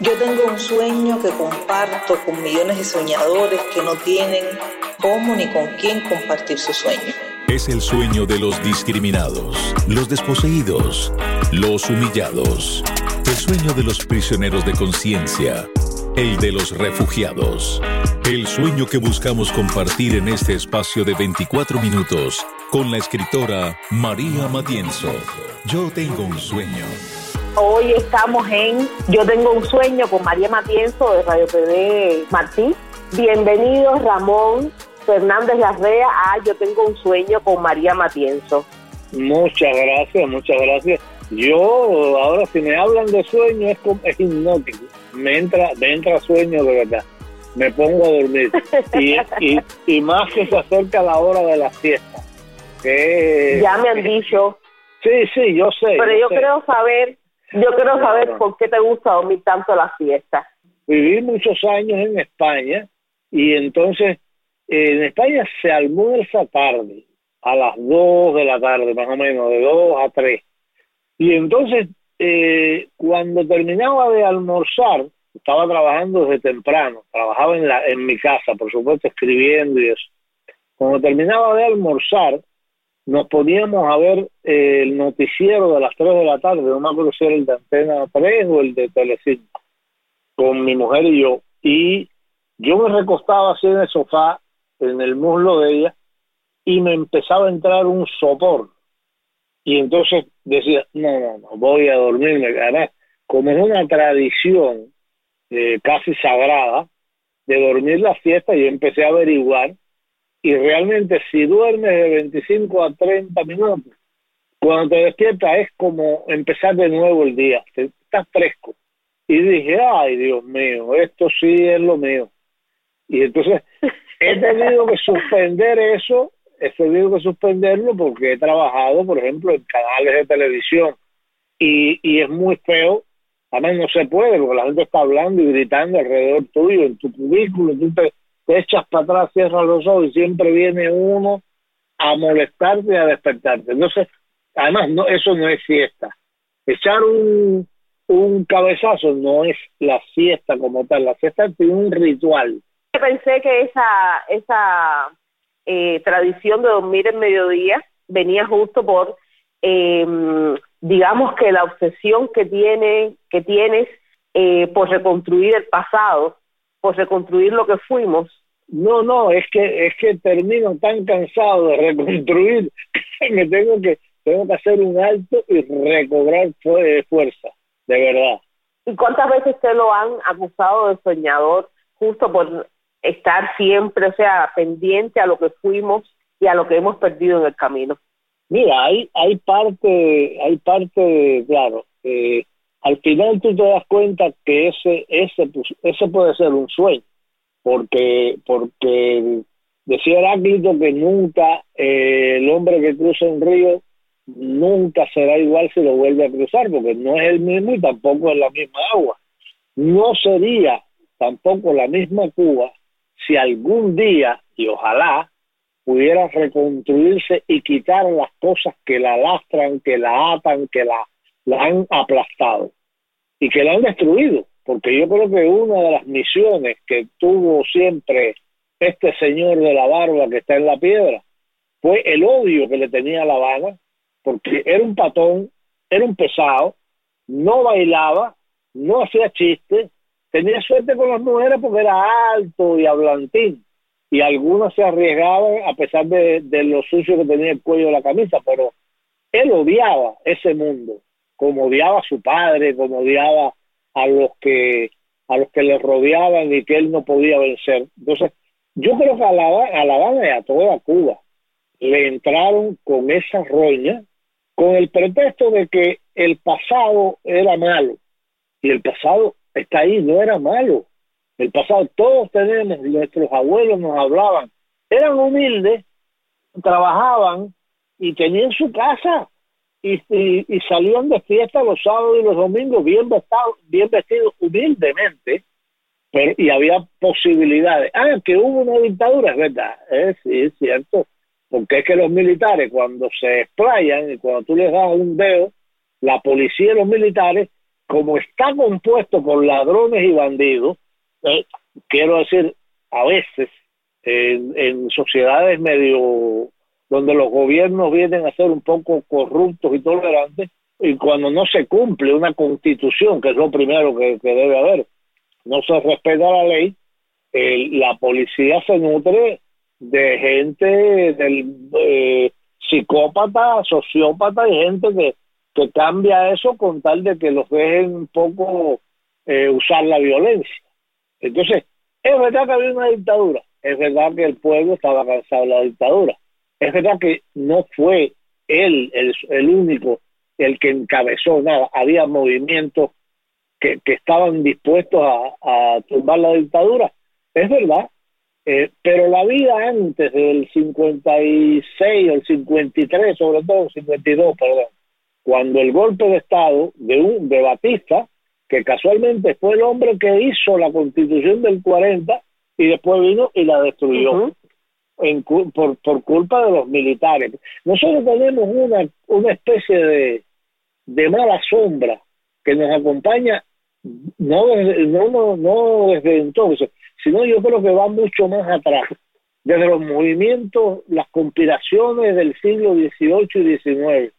Yo tengo un sueño que comparto con millones de soñadores que no tienen cómo ni con quién compartir su sueño. Es el sueño de los discriminados, los desposeídos, los humillados. El sueño de los prisioneros de conciencia, el de los refugiados. El sueño que buscamos compartir en este espacio de 24 minutos con la escritora María Matienzo. Yo tengo un sueño. Hoy estamos en Yo tengo un sueño con María Matienzo de Radio TV Martí. Bienvenidos Ramón Fernández Larrea a Yo tengo un sueño con María Matienzo. Muchas gracias, muchas gracias. Yo, ahora si me hablan de sueño es, es hipnótico. Me entra, me entra sueño de verdad. Me pongo a dormir. Y, y, y más que se acerca la hora de la fiesta. Que, ya me han dicho. Sí, sí, yo sé. Pero yo, creo saber, yo quiero saber por qué te gusta dormir tanto la fiesta. Viví muchos años en España y entonces en España se almuerza tarde, a las 2 de la tarde más o menos, de 2 a 3. Y entonces eh, cuando terminaba de almorzar, estaba trabajando desde temprano, trabajaba en, la, en mi casa, por supuesto, escribiendo y eso. Cuando terminaba de almorzar, nos poníamos a ver eh, el noticiero de las 3 de la tarde, no me acuerdo si era el de Antena 3 o el de Telecinco, con mi mujer y yo. Y yo me recostaba así en el sofá, en el muslo de ella, y me empezaba a entrar un sopor. Y entonces decía, no, no, no, voy a dormirme. Además, como es una tradición eh, casi sagrada de dormir la fiesta, yo empecé a averiguar y realmente si duermes de 25 a 30 minutos, cuando te despiertas es como empezar de nuevo el día, estás fresco. Y dije, ay Dios mío, esto sí es lo mío. Y entonces he tenido que suspender eso, he tenido que suspenderlo porque he trabajado, por ejemplo, en canales de televisión y, y es muy feo. Además no se puede porque la gente está hablando y gritando alrededor tuyo, en tu cubículo, tú te, te echas para atrás, cierras los ojos y siempre viene uno a molestarte y a despertarte. Entonces, además, no, eso no es siesta. Echar un, cabezazo no es la siesta como tal. La siesta tiene un ritual. Pensé que esa, esa eh, tradición de dormir en mediodía venía justo por, eh, digamos que la obsesión que, tiene, que tienes eh, por reconstruir el pasado, por reconstruir lo que fuimos. No, no, es que es que termino tan cansado de reconstruir que tengo que tengo que hacer un alto y recobrar fuerza, de verdad. ¿Y cuántas veces te lo han acusado de soñador justo por estar siempre, o sea, pendiente a lo que fuimos y a lo que hemos perdido en el camino? Mira, hay hay parte, hay parte, claro, eh, al final tú te das cuenta que ese ese pues, ese puede ser un sueño porque porque decía Heráclito que nunca eh, el hombre que cruza un río nunca será igual si lo vuelve a cruzar porque no es el mismo y tampoco es la misma agua. No sería tampoco la misma Cuba si algún día y ojalá pudiera reconstruirse y quitar las cosas que la lastran, que la atan, que la, la han aplastado y que la han destruido porque yo creo que una de las misiones que tuvo siempre este señor de la barba que está en la piedra fue el odio que le tenía a La Habana, porque era un patón, era un pesado, no bailaba, no hacía chistes, tenía suerte con las mujeres porque era alto y hablantín, y algunas se arriesgaban a pesar de, lo sucio que tenía el cuello de la camisa, pero él odiaba ese mundo, como odiaba a su padre, como odiaba a los que a los que le rodeaban y que él no podía vencer. Entonces, yo creo que a La, a la Habana y a toda Cuba le entraron con esa roña, con el pretexto de que el pasado era malo. Y el pasado está ahí, no era malo. El pasado, todos tenemos, nuestros abuelos nos hablaban, eran humildes, trabajaban y tenían su casa, y, y, y, salían de fiesta los sábados y los domingos bien vestidos, bien vestidos humildemente, pero y había posibilidades. Ah, que hubo una dictadura, es verdad, eh, sí, es cierto, porque es que los militares cuando se explayan y cuando tú les das un dedo, la policía y los militares como está compuesto por ladrones y bandidos, eh, quiero decir, a veces en, sociedades medio donde los gobiernos vienen a ser un poco corruptos y tolerantes, y cuando no se cumple una constitución, que es lo primero que, debe haber, no se respeta la ley, la policía se nutre de gente, del eh, psicópata, sociópata y gente que, que cambia eso con tal de que los dejen un poco eh, usar la violencia. Entonces, es verdad que había una dictadura, es verdad que el pueblo estaba cansado de la dictadura, es verdad que no fue él el, único el que encabezó nada, había movimientos que, estaban dispuestos a, tumbar la dictadura, es verdad, eh, pero la vida antes del 56 o el 53, sobre todo el 52, perdón, cuando el golpe de Estado de, un, de Batista, que casualmente fue el hombre que hizo la constitución del 40 y después vino y la destruyó en, por, por culpa de los militares. Nosotros tenemos una, una especie de, de mala sombra que nos acompaña no no, no, no desde entonces, sino yo creo que va mucho más atrás, desde los movimientos, las conspiraciones del siglo XVIII y XIX,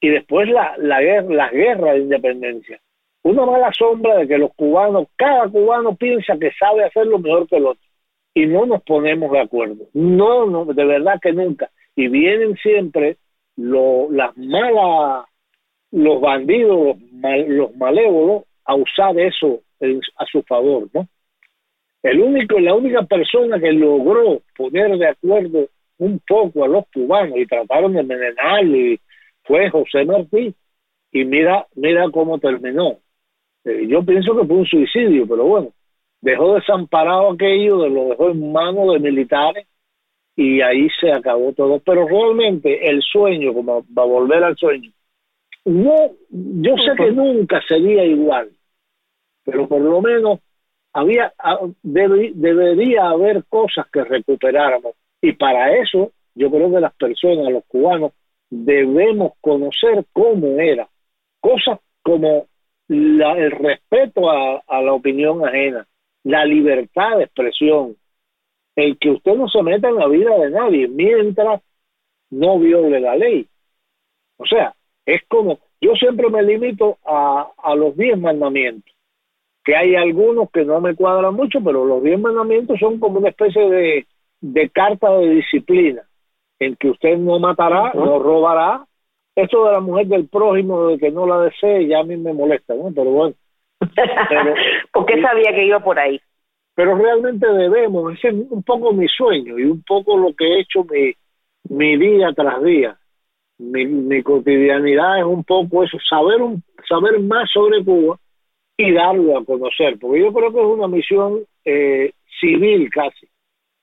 y después la, la guerra, las guerras de independencia. Una mala sombra de que los cubanos, cada cubano piensa que sabe hacerlo mejor que el otro, y no nos ponemos de acuerdo. No, no, de verdad que nunca. Y vienen siempre lo, las malas, los bandidos, los, los malévolos, a usar eso a su favor, ¿no? El único, la única persona que logró poner de acuerdo un poco a los cubanos y trataron de envenenarle fue José Martí. Y mira, mira cómo terminó. Eh, yo pienso que fue un suicidio, pero bueno, dejó desamparado aquello, lo dejó en manos de militares y ahí se acabó todo. Pero realmente el sueño, como va a volver al sueño, no, yo sé que nunca sería igual, pero por lo menos había ah, debería haber cosas que recuperáramos. Y para eso yo creo que las personas, los cubanos, debemos conocer cómo era, cosas como el respeto a, la opinión ajena, la libertad de expresión, el que usted no se meta en la vida de nadie mientras no viole la ley. O sea, es como, yo siempre me limito a, a los diez mandamientos que hay algunos que no me cuadran mucho, pero los diez mandamientos son como una especie de, de carta de disciplina, en que usted no matará, no robará. Esto de la mujer del prójimo, de que no la desee, ya a mí me molesta, ¿no? Pero bueno. Porque sabía que iba por ahí. Pero realmente debemos, ese es un poco mi sueño y un poco lo que he hecho mi, mi día tras día. Mi, mi cotidianidad es un poco eso, saber, un, saber más sobre Cuba y darlo a conocer, porque yo creo que es una misión eh, civil casi,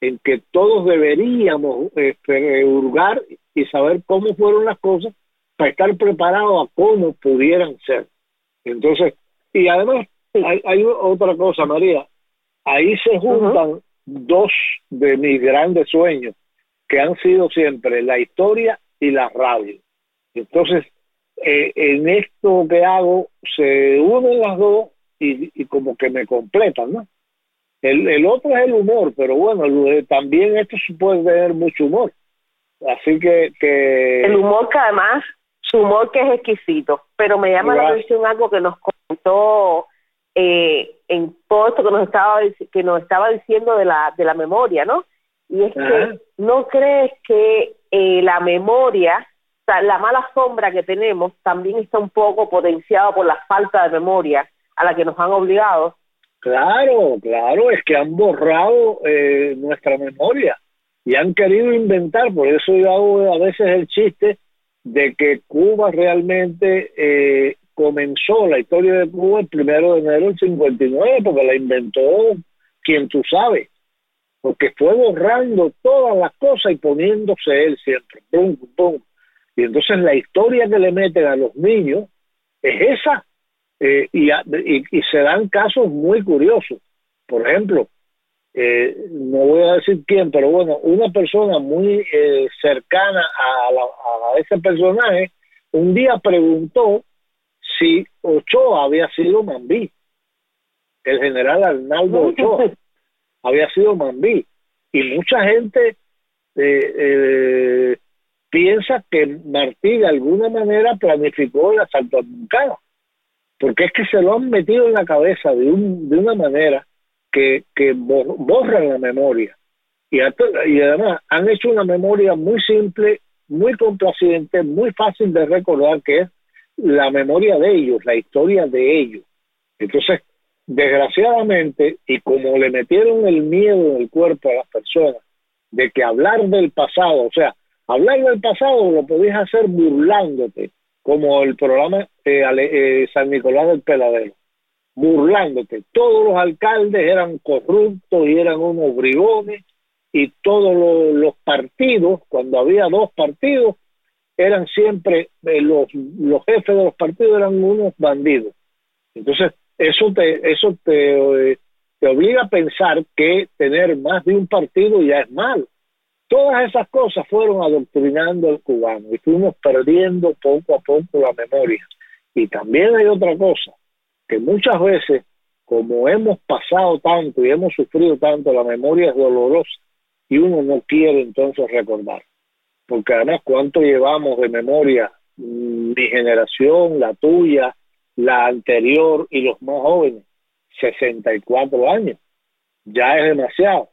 en que todos deberíamos este, hurgar y saber cómo fueron las cosas para estar preparados a cómo pudieran ser. Entonces, y además hay, otra cosa, María, ahí se juntan dos de mis grandes sueños, que han sido siempre la historia y la radio. Entonces, eh, en esto que hago se unen las dos y, y como que me completan, ¿no? El, el otro es el humor, pero bueno, también esto se puede tener mucho humor. Así que, que... El humor que además, su humor que es exquisito, pero me llama la atención algo que nos contó eh, en todo esto que nos estaba que nos estaba diciendo de la de la memoria, ¿no? Y es que no crees que eh, la memoria la mala sombra que tenemos también está un poco potenciado por la falta de memoria a la que nos han obligado. Claro, claro, es que han borrado eh, nuestra memoria y han querido inventar, por eso yo hago a veces el chiste de que Cuba realmente eh, comenzó la historia de Cuba el primero de enero del 59, porque la inventó quien tú sabes, porque fue borrando todas las cosas y poniéndose él siempre, pum, pum, y entonces la historia que le meten a los niños es esa. Eh, y, se dan casos muy curiosos. Por ejemplo, eh, no voy a decir quién, pero bueno, una persona muy eh, cercana a, a ese personaje un día preguntó si Ochoa había sido Mambí, el general Arnaldo Ochoa había sido Mambí, y mucha gente eh, eh, piensa que Martí de alguna manera planificó el asalto a Moncada, porque es que se lo han metido en la cabeza de, un, de una manera que, que borran la memoria. Y, y además han hecho una memoria muy simple, muy complaciente, muy fácil de recordar, que es la memoria de ellos, la historia de ellos. Entonces, desgraciadamente, y como le metieron el miedo en el cuerpo a las personas, de que hablar del pasado, o sea, hablar del pasado lo podías hacer burlándote, como el programa eh, eh, San Nicolás del Peladero, burlándote. Todos los alcaldes eran corruptos y eran unos brigones y todos los, partidos, cuando había dos partidos, eran siempre, eh, los, los jefes de los partidos eran unos bandidos. Entonces, eso te, eso te, te obliga a pensar que tener más de un partido ya es malo. Todas esas cosas fueron adoctrinando al cubano y fuimos perdiendo poco a poco la memoria. Y también hay otra cosa, que muchas veces, como hemos pasado tanto y hemos sufrido tanto, la memoria es dolorosa y uno no quiere entonces recordar. Porque además, ¿cuánto llevamos de memoria mm, mi generación, la tuya, la anterior y los más jóvenes? 64 años. Ya es demasiado.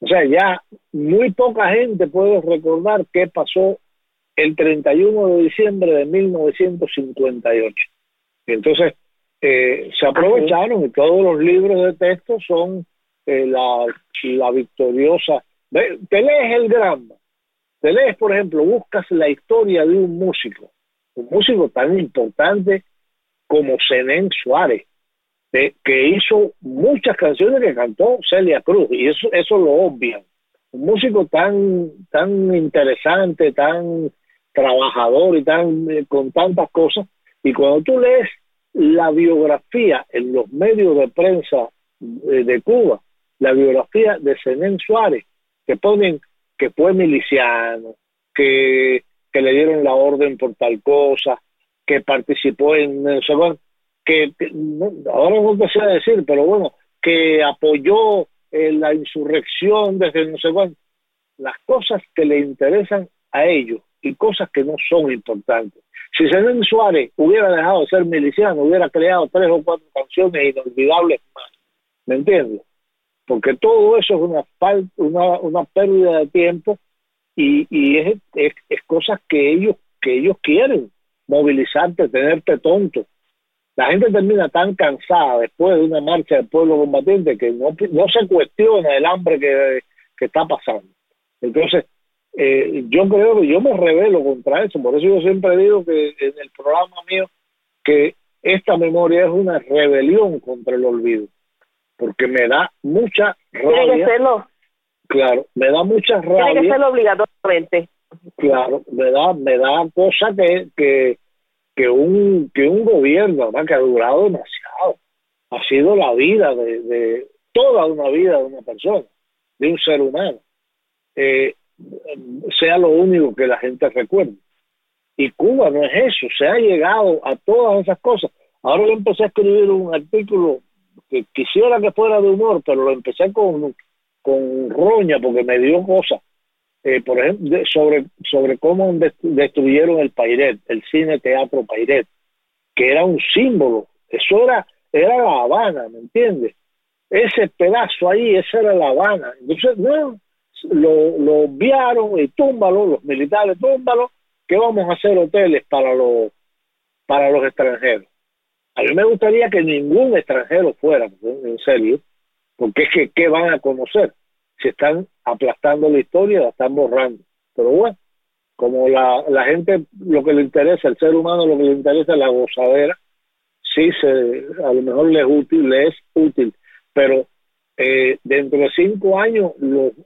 O sea, ya muy poca gente puede recordar qué pasó el 31 de diciembre de 1958. Entonces, eh, se aprovecharon y todos los libros de texto son eh, la, la victoriosa. Te lees el Granma, te lees, por ejemplo, buscas la historia de un músico, un músico tan importante como Zenén Suárez, que hizo muchas canciones que cantó Celia Cruz, y eso, eso lo obvian. Un músico tan, tan interesante, tan trabajador y tan eh, con tantas cosas, y cuando tú lees la biografía en los medios de prensa de, de Cuba, la biografía de Zenén Suárez, que ponen que fue miliciano, que, que le dieron la orden por tal cosa, que participó en no sé que, ahora no te sé decir, pero bueno, que apoyó eh, la insurrección desde no sé cuándo. Las cosas que le interesan a ellos y cosas que no son importantes. Si Zenén Suárez hubiera dejado de ser miliciano, hubiera creado tres o cuatro canciones inolvidables más. ¿Me entiendes? Porque todo eso es una, una, una pérdida de tiempo y, es, es, cosas que ellos, que ellos quieren, movilizarte, tenerte tonto. La gente termina tan cansada después de una marcha del pueblo combatiente que no, no se cuestiona el hambre que, está pasando. Entonces, eh, yo creo que yo me revelo contra eso, por eso yo siempre digo que en el programa mío que esta memoria es una rebelión contra el olvido, porque me da mucha rabia. Tiene que serlo. Claro, me da mucha rabia. Tiene que serlo obligatoriamente. Claro, me da, me da cosa que, que que un, que un gobierno que ha durado demasiado. Ha sido la vida de, de, toda una vida de una persona, de un ser humano, eh, sea lo único que la gente recuerde. Y Cuba no es eso, se ha llegado a todas esas cosas. Ahora yo empecé a escribir un artículo que quisiera que fuera de humor, pero lo empecé con, con roña porque me dio cosas eh, por ejemplo, sobre, sobre cómo destruyeron el Pairet, el cine teatro Pairet, que era un símbolo, eso era, era La Habana, ¿me entiendes? Ese pedazo ahí, esa era La Habana. Entonces, no, lo, lo obviaron y túmbalo, los militares túmbalo, que vamos a hacer hoteles para los, para los extranjeros. A mí me gustaría que ningún extranjero fuera, en serio, porque es que, ¿qué van a conocer? se están aplastando la historia, la están borrando. Pero bueno, como la, la gente lo que le interesa, el ser humano lo que le interesa es la gozadera, sí, se, a lo mejor le es útil, le es útil, pero eh, dentro de cinco años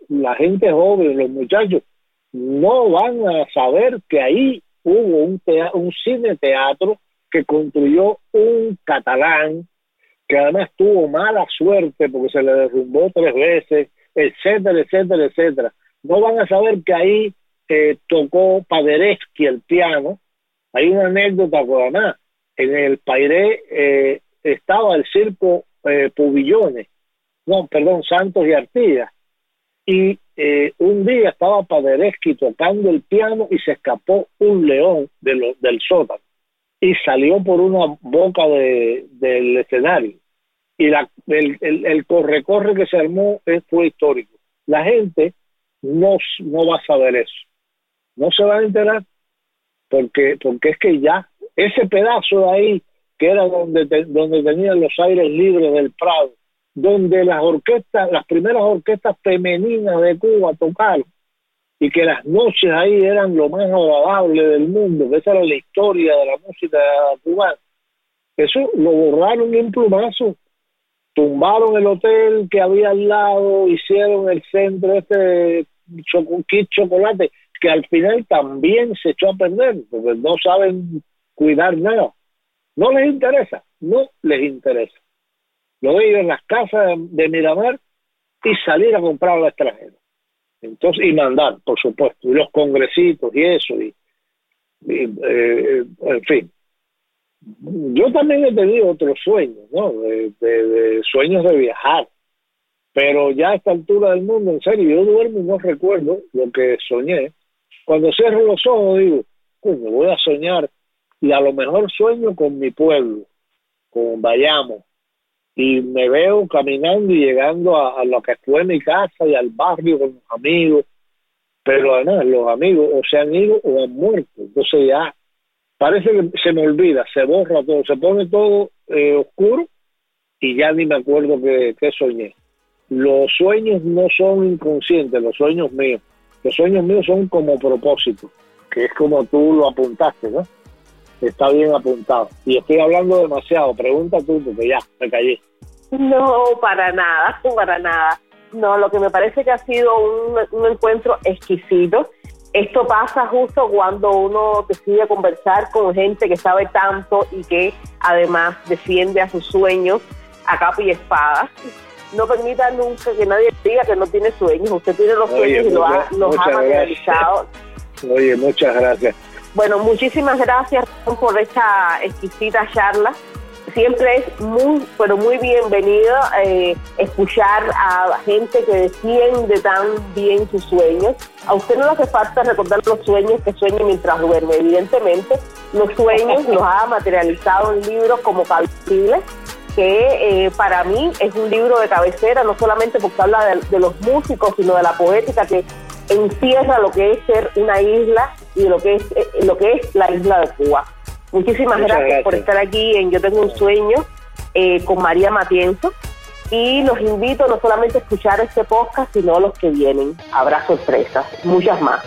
la gente joven, los muchachos, no van a saber que ahí hubo un, un cine teatro que construyó un catalán que además tuvo mala suerte porque se le derrumbó tres veces, etcétera, etcétera, etcétera. No van a saber que ahí eh, tocó Paderewski el piano. Hay una anécdota, además, en el Pairé eh, estaba el circo eh, Pubillones, no, perdón, Santos y Artigas. Y eh, un día estaba Paderewski tocando el piano y se escapó un león de lo, del sótano y salió por una boca de, del escenario. Y la, el, corre-corre que se armó fue histórico. La gente no, no va a saber eso. No se va a enterar porque, porque es que ya ese pedazo de ahí, que era donde, donde tenían los aires libres del Prado, donde las orquestas, las primeras orquestas femeninas de Cuba tocaron, y que las noches ahí eran lo más agradable del mundo, que esa era la historia de la música cubana. Eso lo borraron en plumazo, tumbaron el hotel que había al lado, hicieron el centro este kit chocolate, que al final también se echó a perder, porque no saben cuidar nada. No les interesa, no les interesa. Lo de ir en las casas de Miramar y salir a comprar al extranjero. Entonces, y mandar, por supuesto, y los congresitos y eso, y, eh, en fin. Yo también he tenido otros sueños, ¿no? De, sueños de viajar, pero ya a esta altura del mundo, en serio, yo duermo y no recuerdo lo que soñé. Cuando cierro los ojos digo, coño, voy a soñar y a lo mejor sueño con mi pueblo, con Bayamo, y me veo caminando y llegando a, lo que fue mi casa y al barrio con los amigos, pero además los amigos o se han ido o han muerto, entonces ya parece que se me olvida, se borra todo, se pone todo eh, oscuro y ya ni me acuerdo que, que soñé. Los sueños no son inconscientes, los sueños míos, los sueños míos son como propósito, que es como tú lo apuntaste, ¿no? Está bien apuntado. Y estoy hablando demasiado, pregunta tú, porque ya, me callé. No, para nada, para nada. No, lo que me parece que ha sido un, encuentro exquisito. Esto pasa justo cuando uno decide conversar con gente que sabe tanto y que además defiende a sus sueños a capa y espada. No permita nunca que nadie diga que no tiene sueños. Usted tiene los sueños y los ha realizado. Oye, muchas gracias. Bueno, muchísimas gracias por esta exquisita charla. Siempre es muy, pero muy bienvenido eh, escuchar a gente que defiende tan bien sus sueños. A usted no le hace falta recordar los sueños que sueña mientras duerme. Evidentemente, los sueños los ha materializado en libros como Calciles, que eh, para mí es un libro de cabecera, no solamente porque habla de los músicos, sino de la poética que encierra lo que es ser una isla y lo que es eh, lo que es la isla de Cuba. Muchísimas gracias, por estar aquí en Yo Tengo un Sueño eh, con María Matienzo y los invito no solamente a escuchar este podcast, sino a los que vienen. Habrá sorpresas, muchas más.